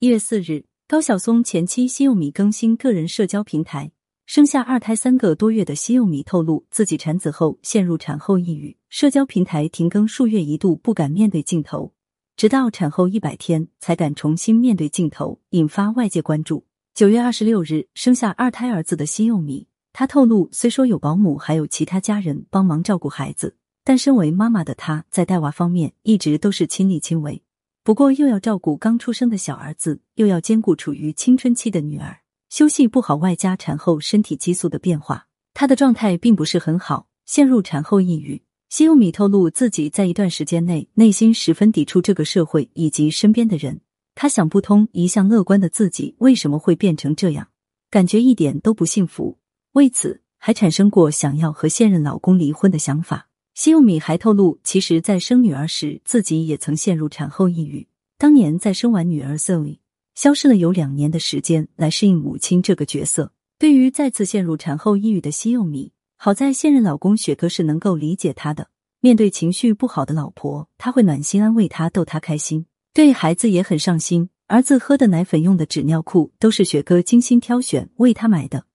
一月四日，高晓松前妻西柚米更新个人社交平台，生下二胎三个多月的西柚米透露自己产子后陷入产后抑郁，社交平台停更数月，一度不敢面对镜头，直到产后一百天才敢重新面对镜头，引发外界关注。九月二十六日，生下二胎儿子的西柚米，他透露，虽说有保姆还有其他家人帮忙照顾孩子，但身为妈妈的她在带娃方面一直都是亲力亲为。不过，又要照顾刚出生的小儿子，又要兼顾处于青春期的女儿，休息不好，外加产后身体激素的变化，她的状态并不是很好，陷入产后抑郁。西柚米透露，自己在一段时间内内心十分抵触这个社会以及身边的人，她想不通，一向乐观的自己为什么会变成这样，感觉一点都不幸福，为此还产生过想要和现任老公离婚的想法。西柚米还透露，其实，在生女儿时，自己也曾陷入产后抑郁。当年在生完女儿 Zoe，消失了有两年的时间来适应母亲这个角色。对于再次陷入产后抑郁的西柚米，好在现任老公雪哥是能够理解她的。面对情绪不好的老婆，他会暖心安慰她，逗她开心。对孩子也很上心，儿子喝的奶粉、用的纸尿裤都是雪哥精心挑选为他买的。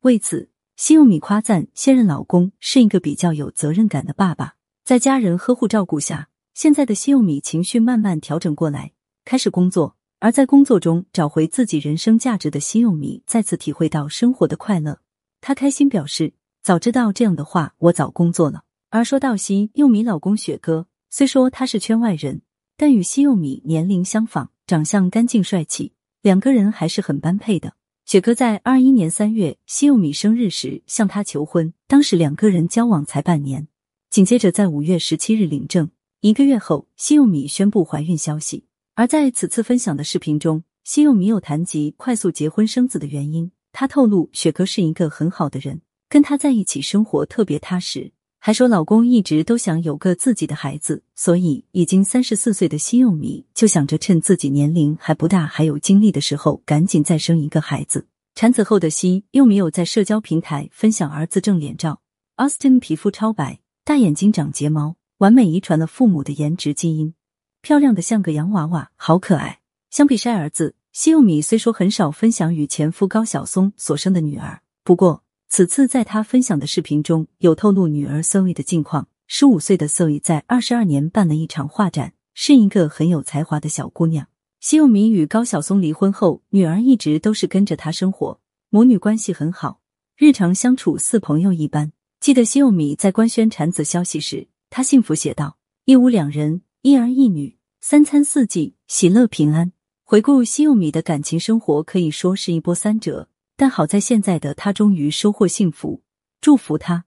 为此。西柚米夸赞现任老公是一个比较有责任感的爸爸，在家人呵护照顾下，现在的西柚米情绪慢慢调整过来，开始工作。而在工作中找回自己人生价值的西柚米，再次体会到生活的快乐。他开心表示：“早知道这样的话，我早工作了。”而说到西柚米老公雪哥，虽说他是圈外人，但与西柚米年龄相仿，长相干净帅气，两个人还是很般配的。雪哥在二一年三月西柚米生日时向他求婚，当时两个人交往才半年。紧接着在五月十七日领证，一个月后西柚米宣布怀孕消息。而在此次分享的视频中，西柚米有谈及快速结婚生子的原因。她透露，雪哥是一个很好的人，跟他在一起生活特别踏实。还说老公一直都想有个自己的孩子，所以已经三十四岁的西柚米就想着趁自己年龄还不大、还有精力的时候，赶紧再生一个孩子。产子后的西柚米有在社交平台分享儿子正脸照，Austin 皮肤超白，大眼睛长睫毛，完美遗传了父母的颜值基因，漂亮的像个洋娃娃，好可爱。相比晒儿子，西柚米虽说很少分享与前夫高晓松所生的女儿，不过。此次在他分享的视频中有透露女儿 Zoe 的近况。十五岁的 Zoe 在二十二年办了一场画展，是一个很有才华的小姑娘。西柚米与高晓松离婚后，女儿一直都是跟着他生活，母女关系很好，日常相处似朋友一般。记得西柚米在官宣产子消息时，她幸福写道：“一屋两人，一儿一女，三餐四季，喜乐平安。”回顾西柚米的感情生活，可以说是一波三折。但好在现在的他终于收获幸福，祝福他。